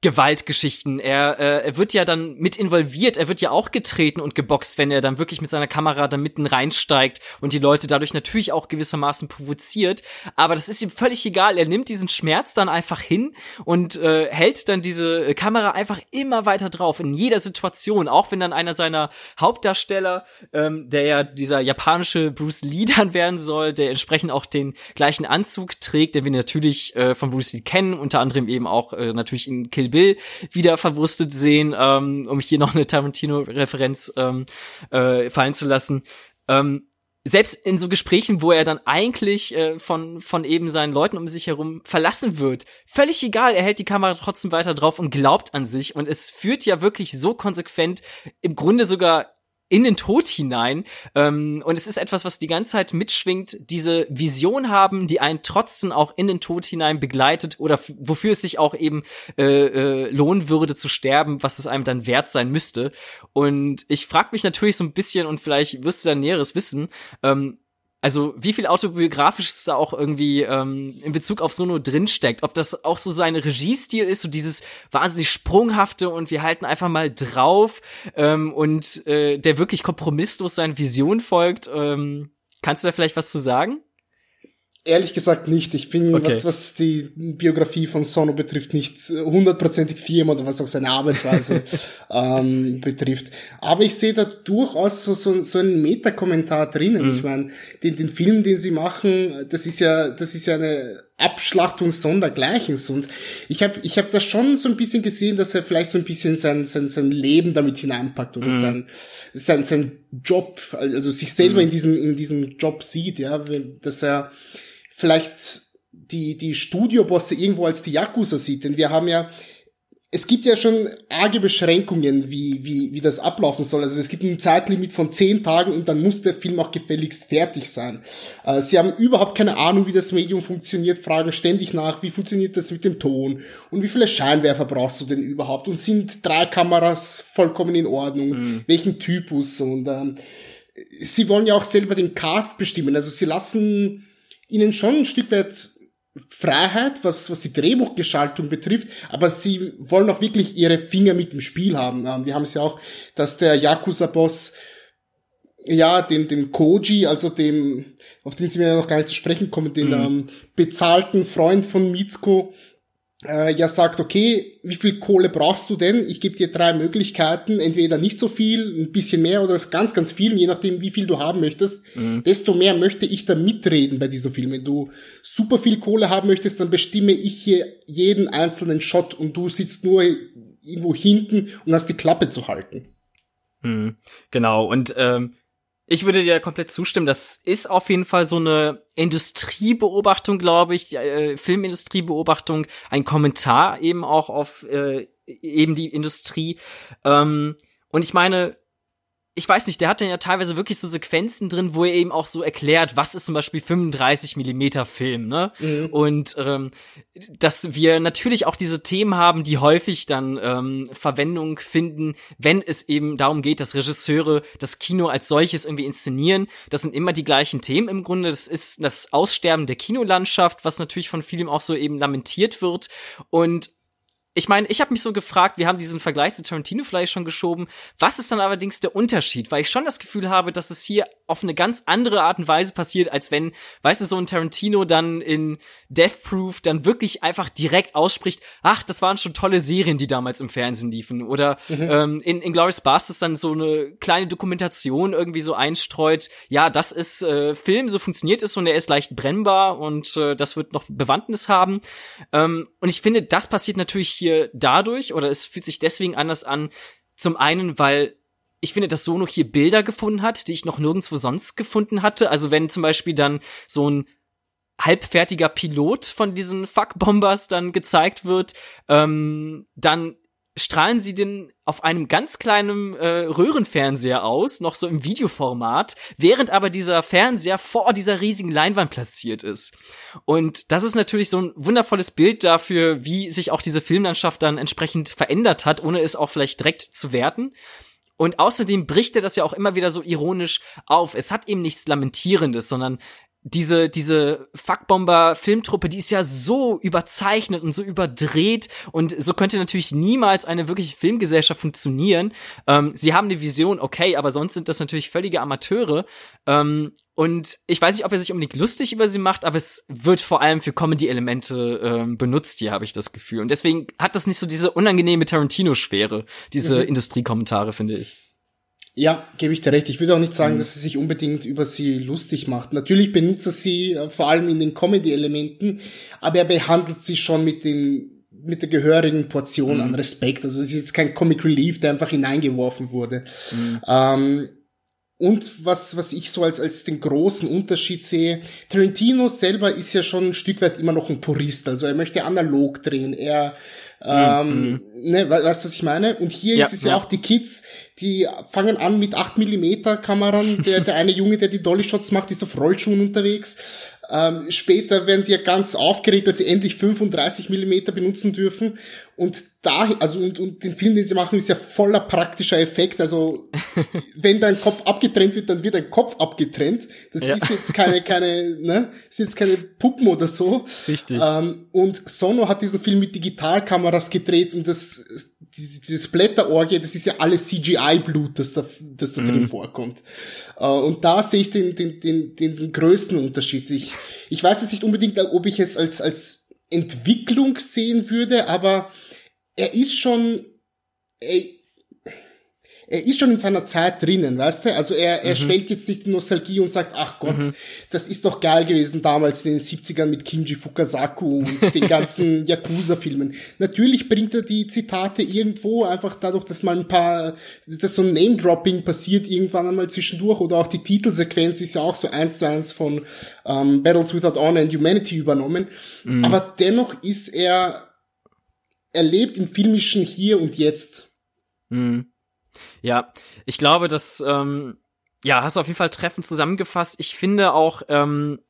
Gewaltgeschichten. Er, äh, er wird ja dann mit involviert, er wird ja auch getreten und geboxt, wenn er dann wirklich mit seiner Kamera da mitten reinsteigt und die Leute dadurch natürlich auch gewissermaßen provoziert. Aber das ist ihm völlig egal. Er nimmt diesen Schmerz dann einfach hin und äh, hält dann diese Kamera einfach immer weiter drauf, in jeder Situation. Auch wenn dann einer seiner Hauptdarsteller, ähm, der ja dieser japanische Bruce Lee dann werden soll, der entsprechend auch den gleichen Anzug trägt, den wir natürlich äh, von Bruce Lee kennen, unter anderem eben auch äh, natürlich in Kill Bill wieder verwurstet sehen, ähm, um hier noch eine Tarantino-Referenz ähm, äh, fallen zu lassen. Ähm, selbst in so Gesprächen, wo er dann eigentlich äh, von, von eben seinen Leuten um sich herum verlassen wird, völlig egal, er hält die Kamera trotzdem weiter drauf und glaubt an sich und es führt ja wirklich so konsequent, im Grunde sogar in den Tod hinein. Ähm, und es ist etwas, was die ganze Zeit mitschwingt, diese Vision haben, die einen trotzdem auch in den Tod hinein begleitet oder wofür es sich auch eben äh, äh, lohnen würde zu sterben, was es einem dann wert sein müsste. Und ich frage mich natürlich so ein bisschen, und vielleicht wirst du da Näheres wissen, ähm, also wie viel autobiografisches da auch irgendwie ähm, in Bezug auf Sono drinsteckt. Ob das auch so sein Regiestil ist, so dieses wahnsinnig sprunghafte und wir halten einfach mal drauf ähm, und äh, der wirklich kompromisslos seinen Vision folgt. Ähm, kannst du da vielleicht was zu sagen? Ehrlich gesagt nicht. Ich bin, okay. was, was die Biografie von Sono betrifft, nicht hundertprozentig firm oder was auch seine Arbeitsweise ähm, betrifft. Aber ich sehe da durchaus so, so, so einen Metakommentar drinnen. Mhm. Ich meine, den, den Film, den sie machen, das ist ja, das ist ja eine Abschlachtung sondergleichens. Und ich habe ich hab da schon so ein bisschen gesehen, dass er vielleicht so ein bisschen sein, sein, sein Leben damit hineinpackt oder mhm. sein, sein, sein Job, also sich selber mhm. in diesem, in diesem Job sieht, ja, dass er vielleicht die, die Studiobosse irgendwo als die Yakuza sieht. Denn wir haben ja, es gibt ja schon arge Beschränkungen, wie, wie, wie das ablaufen soll. Also es gibt ein Zeitlimit von zehn Tagen und dann muss der Film auch gefälligst fertig sein. Äh, sie haben überhaupt keine Ahnung, wie das Medium funktioniert, fragen ständig nach, wie funktioniert das mit dem Ton und wie viele Scheinwerfer brauchst du denn überhaupt und sind drei Kameras vollkommen in Ordnung, mhm. welchen Typus und ähm, sie wollen ja auch selber den Cast bestimmen. Also sie lassen ihnen schon ein Stück weit Freiheit, was, was die Drehbuchgestaltung betrifft, aber sie wollen auch wirklich ihre Finger mit dem Spiel haben. Ähm, wir haben es ja auch, dass der Yakuza-Boss ja, dem, dem Koji, also dem, auf den sie mir noch gar nicht zu sprechen kommen, den mhm. ähm, bezahlten Freund von Mitsuko, äh, ja sagt, okay, wie viel Kohle brauchst du denn? Ich gebe dir drei Möglichkeiten, entweder nicht so viel, ein bisschen mehr oder ganz, ganz viel, je nachdem, wie viel du haben möchtest, mhm. desto mehr möchte ich da mitreden bei dieser Film. Wenn du super viel Kohle haben möchtest, dann bestimme ich hier jeden einzelnen Shot und du sitzt nur irgendwo hinten und hast die Klappe zu halten. Mhm, genau, und ähm, ich würde dir komplett zustimmen. Das ist auf jeden Fall so eine Industriebeobachtung, glaube ich, äh, Filmindustriebeobachtung, ein Kommentar eben auch auf äh, eben die Industrie. Ähm, und ich meine, ich weiß nicht, der hat dann ja teilweise wirklich so Sequenzen drin, wo er eben auch so erklärt, was ist zum Beispiel 35 Millimeter Film, ne? Mhm. Und ähm, dass wir natürlich auch diese Themen haben, die häufig dann ähm, Verwendung finden, wenn es eben darum geht, dass Regisseure das Kino als solches irgendwie inszenieren. Das sind immer die gleichen Themen im Grunde. Das ist das Aussterben der Kinolandschaft, was natürlich von vielen auch so eben lamentiert wird. Und ich meine, ich habe mich so gefragt, wir haben diesen Vergleich zu Tarantino vielleicht schon geschoben. Was ist dann allerdings der Unterschied? Weil ich schon das Gefühl habe, dass es hier auf eine ganz andere Art und Weise passiert, als wenn, weißt du, so ein Tarantino dann in Death Proof dann wirklich einfach direkt ausspricht, ach, das waren schon tolle Serien, die damals im Fernsehen liefen. Oder mhm. ähm, in, in Glorious Bastards dann so eine kleine Dokumentation irgendwie so einstreut, ja, das ist äh, Film, so funktioniert es und er ist leicht brennbar und äh, das wird noch Bewandtnis haben. Ähm, und ich finde, das passiert natürlich hier hier dadurch oder es fühlt sich deswegen anders an. Zum einen, weil ich finde, dass Sono hier Bilder gefunden hat, die ich noch nirgendwo sonst gefunden hatte. Also wenn zum Beispiel dann so ein halbfertiger Pilot von diesen Fuckbombers dann gezeigt wird, ähm, dann strahlen sie den auf einem ganz kleinen äh, Röhrenfernseher aus, noch so im Videoformat, während aber dieser Fernseher vor dieser riesigen Leinwand platziert ist. Und das ist natürlich so ein wundervolles Bild dafür, wie sich auch diese Filmlandschaft dann entsprechend verändert hat, ohne es auch vielleicht direkt zu werten. Und außerdem bricht er das ja auch immer wieder so ironisch auf. Es hat eben nichts Lamentierendes, sondern diese, diese Fuckbomber-Filmtruppe, die ist ja so überzeichnet und so überdreht und so könnte natürlich niemals eine wirkliche Filmgesellschaft funktionieren. Ähm, sie haben eine Vision, okay, aber sonst sind das natürlich völlige Amateure. Ähm, und ich weiß nicht, ob er sich unbedingt lustig über sie macht, aber es wird vor allem für Comedy-Elemente ähm, benutzt hier, habe ich das Gefühl. Und deswegen hat das nicht so diese unangenehme Tarantino-Schwere, diese mhm. Industriekommentare, finde ich. Ja, gebe ich dir recht. Ich würde auch nicht sagen, mhm. dass er sich unbedingt über sie lustig macht. Natürlich benutzt er sie äh, vor allem in den Comedy-Elementen, aber er behandelt sie schon mit dem mit der gehörigen Portion mhm. an Respekt. Also es ist jetzt kein Comic Relief, der einfach hineingeworfen wurde. Mhm. Ähm, und was, was ich so als, als den großen Unterschied sehe, Tarantino selber ist ja schon ein Stück weit immer noch ein Purist. Also er möchte analog drehen. Er ähm, mhm. ne, weißt du, was ich meine? Und hier ja, ist es ja, ja, auch die Kids, die fangen an mit 8 Millimeter Kameran. Der, der eine Junge, der die Dolly Shots macht, ist auf Rollschuhen unterwegs. Ähm, später werden die ja ganz aufgeregt, dass sie endlich 35 Millimeter benutzen dürfen. Und da, also und, und den Film, den sie machen, ist ja voller praktischer Effekt. Also wenn dein Kopf abgetrennt wird, dann wird dein Kopf abgetrennt. Das ja. ist jetzt keine, keine, ne, ist jetzt keine Puppen oder so. Richtig. Ähm, und Sono hat diesen Film mit Digitalkameras gedreht und das, dieses Blätterorgie, das ist ja alles CGI-Blut, das da, das da mhm. drin vorkommt. Uh, und da sehe ich den, den, den, den, den größten Unterschied. Ich, ich weiß jetzt nicht unbedingt, ob ich es als, als Entwicklung sehen würde, aber er ist schon, ey, er ist schon in seiner Zeit drinnen, weißt du? Also er, er mhm. schwellt jetzt nicht in Nostalgie und sagt, ach Gott, mhm. das ist doch geil gewesen damals in den 70ern mit Kinji Fukasaku und den ganzen Yakuza-Filmen. Natürlich bringt er die Zitate irgendwo, einfach dadurch, dass mal ein paar, dass so ein Name-Dropping passiert irgendwann einmal zwischendurch oder auch die Titelsequenz ist ja auch so eins zu eins von ähm, Battles Without Honor and Humanity übernommen. Mhm. Aber dennoch ist er er lebt im filmischen Hier und Jetzt. Mhm. Ja, ich glaube, dass, ähm, ja, hast du auf jeden Fall treffend zusammengefasst. Ich finde auch, ähm,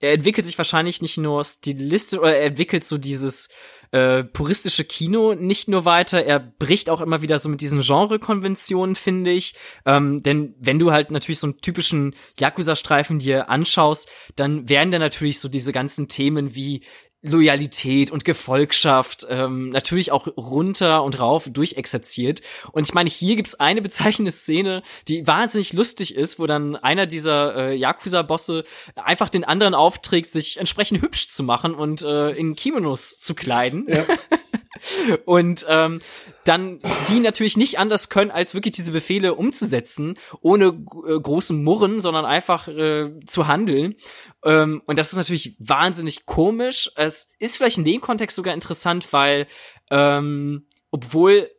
er entwickelt sich wahrscheinlich nicht nur stilistisch oder er entwickelt so dieses äh, puristische Kino nicht nur weiter, er bricht auch immer wieder so mit diesen Genre-Konventionen, finde ich. Ähm, denn wenn du halt natürlich so einen typischen Yakuza-Streifen dir anschaust, dann werden da natürlich so diese ganzen Themen wie Loyalität und Gefolgschaft ähm, natürlich auch runter und rauf durchexerziert. Und ich meine, hier gibt's eine bezeichnende Szene, die wahnsinnig lustig ist, wo dann einer dieser äh, Yakuza-Bosse einfach den anderen aufträgt, sich entsprechend hübsch zu machen und äh, in Kimonos zu kleiden. Ja. und ähm, dann die natürlich nicht anders können, als wirklich diese Befehle umzusetzen, ohne äh, großen Murren, sondern einfach äh, zu handeln. Ähm, und das ist natürlich wahnsinnig komisch. Es ist vielleicht in dem Kontext sogar interessant, weil ähm, obwohl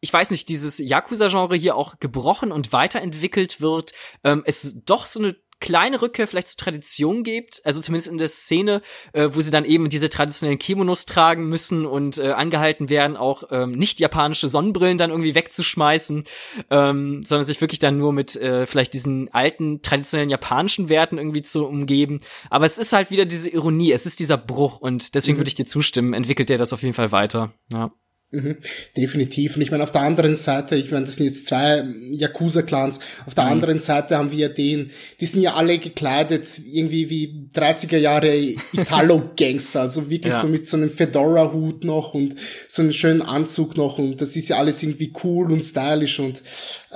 ich weiß nicht, dieses Yakuza-Genre hier auch gebrochen und weiterentwickelt wird, ähm, es doch so eine kleine Rückkehr vielleicht zur Tradition gibt, also zumindest in der Szene, äh, wo sie dann eben diese traditionellen Kimonos tragen müssen und äh, angehalten werden, auch ähm, nicht japanische Sonnenbrillen dann irgendwie wegzuschmeißen, ähm, sondern sich wirklich dann nur mit äh, vielleicht diesen alten traditionellen japanischen Werten irgendwie zu umgeben. Aber es ist halt wieder diese Ironie, es ist dieser Bruch und deswegen mhm. würde ich dir zustimmen, entwickelt der das auf jeden Fall weiter. Ja. Mhm, definitiv. Und ich meine, auf der anderen Seite, ich meine, das sind jetzt zwei Yakuza-Clans, auf der mhm. anderen Seite haben wir den, die sind ja alle gekleidet, irgendwie wie 30er Jahre Italo-Gangster, also wirklich ja. so mit so einem Fedora-Hut noch und so einem schönen Anzug noch und das ist ja alles irgendwie cool und stylisch und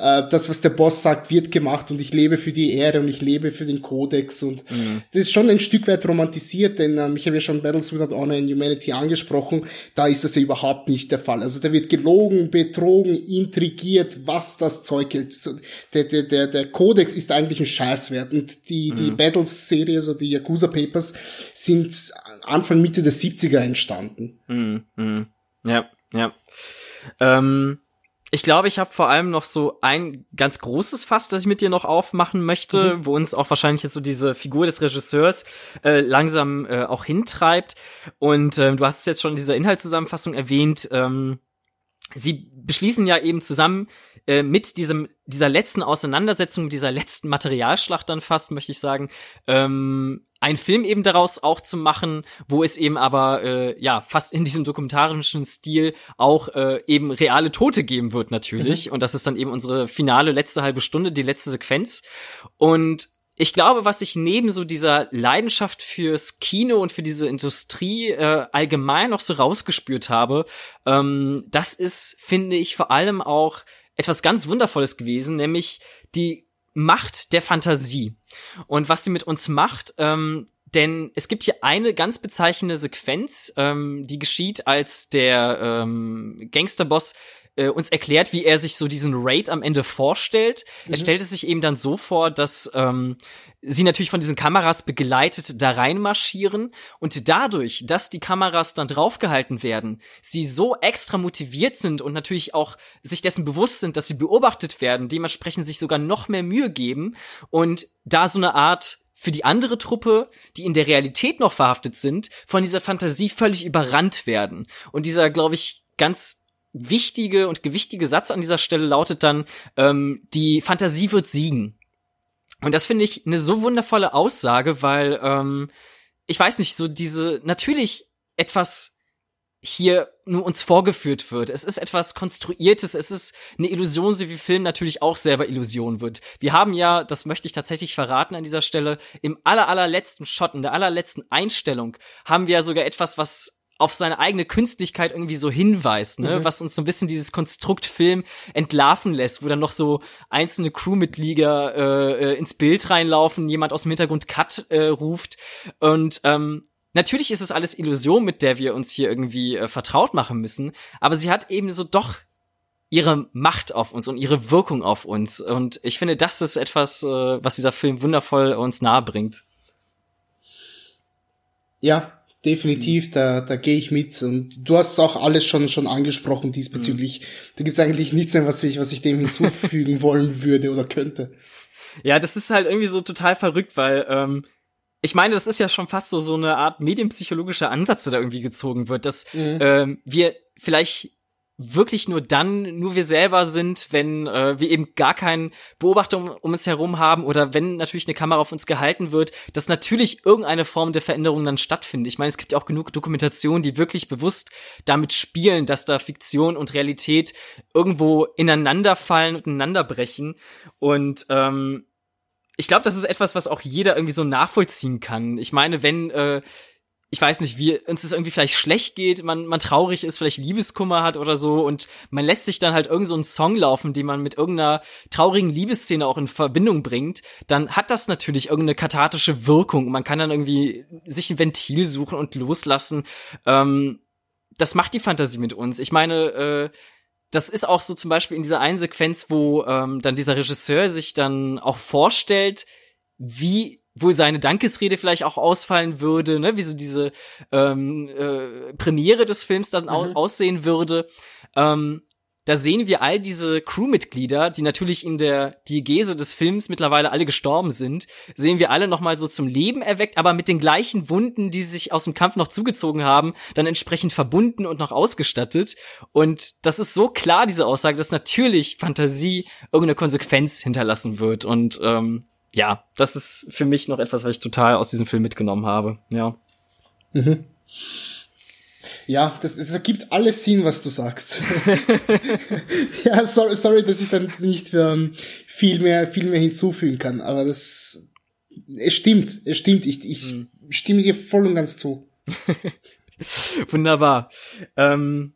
äh, das, was der Boss sagt, wird gemacht und ich lebe für die Ehre und ich lebe für den Kodex und mhm. das ist schon ein Stück weit romantisiert, denn ähm, ich habe ja schon Battles Without Honor in Humanity angesprochen, da ist das ja überhaupt nicht der Fall. Also da wird gelogen, betrogen, intrigiert, was das Zeug hält. Der, der, der, der Codex ist eigentlich ein Scheißwert. Und die, mhm. die Battles-Serie, also die Yakuza Papers, sind Anfang, Mitte der 70er entstanden. Mhm. Mhm. Ja. Ja. Ähm, ich glaube, ich habe vor allem noch so ein ganz großes Fass, das ich mit dir noch aufmachen möchte, mhm. wo uns auch wahrscheinlich jetzt so diese Figur des Regisseurs äh, langsam äh, auch hintreibt. Und ähm, du hast es jetzt schon in dieser Inhaltszusammenfassung erwähnt. Ähm, sie beschließen ja eben zusammen äh, mit diesem dieser letzten Auseinandersetzung, dieser letzten Materialschlacht dann fast, möchte ich sagen, ähm, ein Film eben daraus auch zu machen, wo es eben aber äh, ja fast in diesem dokumentarischen Stil auch äh, eben reale Tote geben wird natürlich mhm. und das ist dann eben unsere finale letzte halbe Stunde, die letzte Sequenz und ich glaube, was ich neben so dieser Leidenschaft fürs Kino und für diese Industrie äh, allgemein noch so rausgespürt habe, ähm, das ist, finde ich, vor allem auch etwas ganz Wundervolles gewesen, nämlich die Macht der Fantasie und was sie mit uns macht. Ähm, denn es gibt hier eine ganz bezeichnende Sequenz, ähm, die geschieht, als der ähm, Gangsterboss äh, uns erklärt, wie er sich so diesen Raid am Ende vorstellt. Mhm. Er stellt es sich eben dann so vor, dass ähm, sie natürlich von diesen Kameras begleitet da reinmarschieren und dadurch, dass die Kameras dann draufgehalten werden, sie so extra motiviert sind und natürlich auch sich dessen bewusst sind, dass sie beobachtet werden, dementsprechend sich sogar noch mehr Mühe geben und da so eine Art für die andere Truppe, die in der Realität noch verhaftet sind, von dieser Fantasie völlig überrannt werden. Und dieser, glaube ich, ganz wichtige und gewichtige Satz an dieser Stelle lautet dann, ähm, die Fantasie wird siegen. Und das finde ich eine so wundervolle Aussage, weil ähm, ich weiß nicht, so diese natürlich etwas hier nur uns vorgeführt wird. Es ist etwas Konstruiertes, es ist eine Illusion, so wie Film natürlich auch selber Illusion wird. Wir haben ja, das möchte ich tatsächlich verraten an dieser Stelle, im aller, allerletzten Shot, in der allerletzten Einstellung, haben wir ja sogar etwas, was auf seine eigene Künstlichkeit irgendwie so hinweist, ne? Mhm. was uns so ein bisschen dieses Konstrukt Film entlarven lässt, wo dann noch so einzelne Crewmitglieder äh, äh, ins Bild reinlaufen, jemand aus dem Hintergrund Cut äh, ruft und ähm, Natürlich ist es alles Illusion, mit der wir uns hier irgendwie äh, vertraut machen müssen, aber sie hat eben so doch ihre Macht auf uns und ihre Wirkung auf uns. Und ich finde, das ist etwas, äh, was dieser Film wundervoll uns nahe bringt. Ja, definitiv, mhm. da, da gehe ich mit. Und du hast auch alles schon, schon angesprochen diesbezüglich. Mhm. Da gibt's eigentlich nichts mehr, was ich, was ich dem hinzufügen wollen würde oder könnte. Ja, das ist halt irgendwie so total verrückt, weil ähm, ich meine, das ist ja schon fast so so eine Art medienpsychologischer Ansatz, der da irgendwie gezogen wird, dass mhm. ähm, wir vielleicht wirklich nur dann nur wir selber sind, wenn äh, wir eben gar keinen Beobachter um, um, uns herum haben oder wenn natürlich eine Kamera auf uns gehalten wird, dass natürlich irgendeine Form der Veränderung dann stattfindet. Ich meine, es gibt ja auch genug Dokumentationen, die wirklich bewusst damit spielen, dass da Fiktion und Realität irgendwo ineinander fallen und ineinander brechen. Und ähm, ich glaube, das ist etwas, was auch jeder irgendwie so nachvollziehen kann. Ich meine, wenn äh, ich weiß nicht, wie uns es irgendwie vielleicht schlecht geht, man, man traurig ist, vielleicht Liebeskummer hat oder so und man lässt sich dann halt irgend so einen Song laufen, den man mit irgendeiner traurigen Liebesszene auch in Verbindung bringt, dann hat das natürlich irgendeine kathartische Wirkung. Man kann dann irgendwie sich ein Ventil suchen und loslassen. Ähm, das macht die Fantasie mit uns. Ich meine, äh, das ist auch so zum Beispiel in dieser einen Sequenz, wo ähm, dann dieser Regisseur sich dann auch vorstellt, wie wohl seine Dankesrede vielleicht auch ausfallen würde, ne, wie so diese ähm, äh, Premiere des Films dann mhm. au aussehen würde. Ähm, da sehen wir all diese Crewmitglieder, die natürlich in der Diegese des Films mittlerweile alle gestorben sind, sehen wir alle nochmal so zum Leben erweckt, aber mit den gleichen Wunden, die sie sich aus dem Kampf noch zugezogen haben, dann entsprechend verbunden und noch ausgestattet. Und das ist so klar, diese Aussage, dass natürlich Fantasie irgendeine Konsequenz hinterlassen wird. Und ähm, ja, das ist für mich noch etwas, was ich total aus diesem Film mitgenommen habe. Ja. Mhm. Ja, das, das ergibt alles Sinn, was du sagst. ja, sorry, sorry, dass ich dann nicht ähm, viel mehr, viel mehr hinzufügen kann, aber das, es stimmt, es stimmt, ich, ich mhm. stimme dir voll und ganz zu. Wunderbar. Ähm,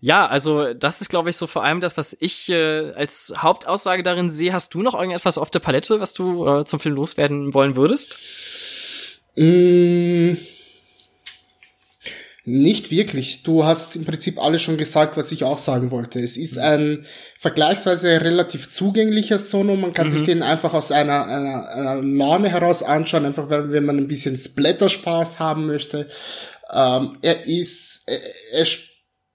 ja, also das ist, glaube ich, so vor allem das, was ich äh, als Hauptaussage darin sehe. Hast du noch irgendetwas auf der Palette, was du äh, zum Film loswerden wollen würdest? Mm, nicht wirklich. Du hast im Prinzip alles schon gesagt, was ich auch sagen wollte. Es ist mhm. ein vergleichsweise relativ zugänglicher Sono. Man kann mhm. sich den einfach aus einer, einer, einer Laune heraus anschauen, einfach wenn man ein bisschen Splatter-Spaß haben möchte. Ähm, er ist, er, er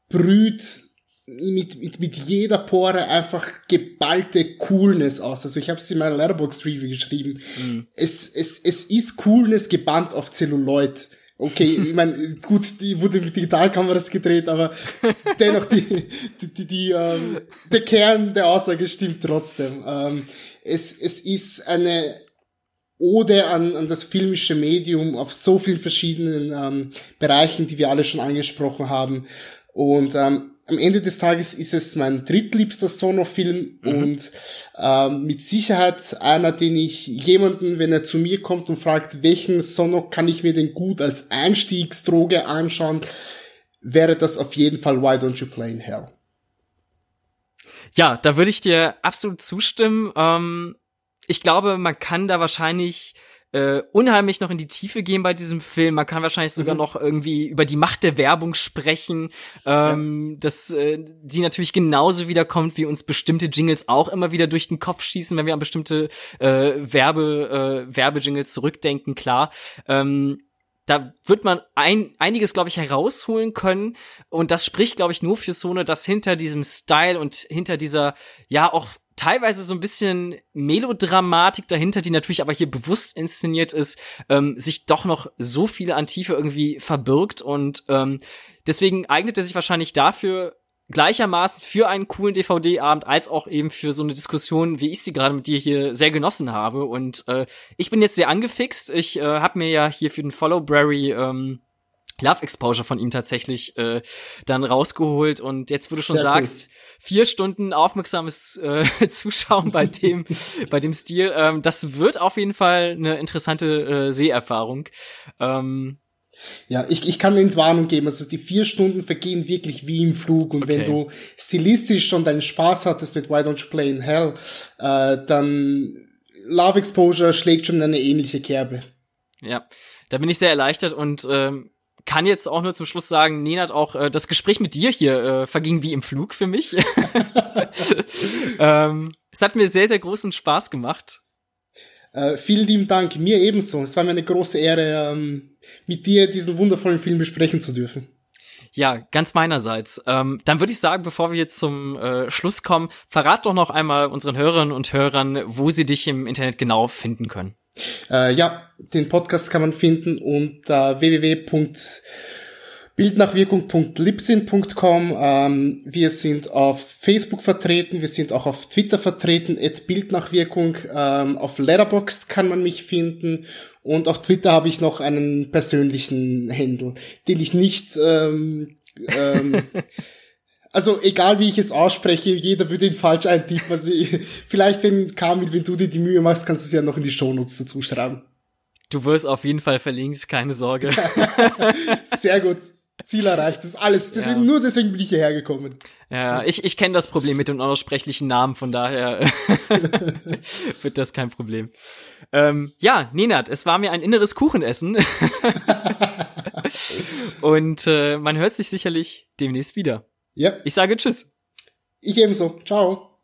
brüht mit, mit, mit jeder Pore einfach geballte Coolness aus. Also ich habe es in meiner Letterbox Review geschrieben. Mhm. Es, es, es ist Coolness gebannt auf Celluloid. Okay, ich meine, gut, die wurde mit Digitalkameras gedreht, aber dennoch die, die, die, die ähm, der Kern der Aussage stimmt trotzdem. Ähm, es, es ist eine Ode an, an das filmische Medium auf so vielen verschiedenen ähm, Bereichen, die wir alle schon angesprochen haben. Und ähm, am Ende des Tages ist es mein drittliebster Sono-Film mhm. und ähm, mit Sicherheit einer, den ich jemanden, wenn er zu mir kommt und fragt, welchen Sono kann ich mir denn gut als Einstiegsdroge anschauen, wäre das auf jeden Fall Why Don't You Play in Hell. Ja, da würde ich dir absolut zustimmen. Ähm, ich glaube, man kann da wahrscheinlich äh, unheimlich noch in die Tiefe gehen bei diesem Film. Man kann wahrscheinlich sogar mhm. noch irgendwie über die Macht der Werbung sprechen, ähm, ja. dass äh, die natürlich genauso wiederkommt, wie uns bestimmte Jingles auch immer wieder durch den Kopf schießen, wenn wir an bestimmte äh, Werbe, äh, Werbejingles zurückdenken, klar. Ähm, da wird man ein, einiges, glaube ich, herausholen können. Und das spricht, glaube ich, nur für Sone, dass hinter diesem Style und hinter dieser, ja, auch teilweise so ein bisschen Melodramatik dahinter, die natürlich aber hier bewusst inszeniert ist, ähm, sich doch noch so viele an Tiefe irgendwie verbirgt und ähm, deswegen eignet er sich wahrscheinlich dafür gleichermaßen für einen coolen DVD-Abend als auch eben für so eine Diskussion, wie ich sie gerade mit dir hier sehr genossen habe. Und äh, ich bin jetzt sehr angefixt. Ich äh, habe mir ja hier für den Followberry ähm, Love Exposure von ihm tatsächlich äh, dann rausgeholt und jetzt, wo du schon Sehr sagst, cool. Vier Stunden aufmerksames äh, Zuschauen bei dem bei dem Stil, ähm, das wird auf jeden Fall eine interessante äh, Seherfahrung. Ähm, ja, ich, ich kann eine Entwarnung geben. Also die vier Stunden vergehen wirklich wie im Flug. Und okay. wenn du stilistisch schon deinen Spaß hattest mit Why Don't You Play in Hell, äh, dann Love Exposure schlägt schon eine ähnliche Kerbe. Ja, da bin ich sehr erleichtert und ähm, kann jetzt auch nur zum Schluss sagen, Nenad, auch äh, das Gespräch mit dir hier äh, verging wie im Flug für mich. ähm, es hat mir sehr, sehr großen Spaß gemacht. Äh, vielen lieben Dank, mir ebenso. Es war mir eine große Ehre, ähm, mit dir diesen wundervollen Film besprechen zu dürfen. Ja, ganz meinerseits. Ähm, dann würde ich sagen, bevor wir jetzt zum äh, Schluss kommen, verrat doch noch einmal unseren Hörerinnen und Hörern, wo sie dich im Internet genau finden können. Äh, ja, den Podcast kann man finden unter www.bildnachwirkung.libsyn.com. Ähm, wir sind auf Facebook vertreten, wir sind auch auf Twitter vertreten, at Bildnachwirkung. Ähm, auf Letterboxd kann man mich finden und auf Twitter habe ich noch einen persönlichen Händel, den ich nicht ähm, ähm, also egal wie ich es ausspreche, jeder würde ihn falsch eintippen. Also vielleicht, wenn Kamil, wenn du dir die Mühe machst, kannst du es ja noch in die Shownotes dazu schreiben. Du wirst auf jeden Fall verlinkt, keine Sorge. Sehr gut. Ziel erreicht. Das ist alles. Deswegen, ja. Nur deswegen bin ich hierher gekommen. Ja, ich, ich kenne das Problem mit den unaussprechlichen Namen, von daher wird das kein Problem. Ähm, ja, Nenad, es war mir ein inneres Kuchenessen. Und äh, man hört sich sicherlich demnächst wieder. Ja. Ich sage Tschüss. Ich ebenso. Ciao.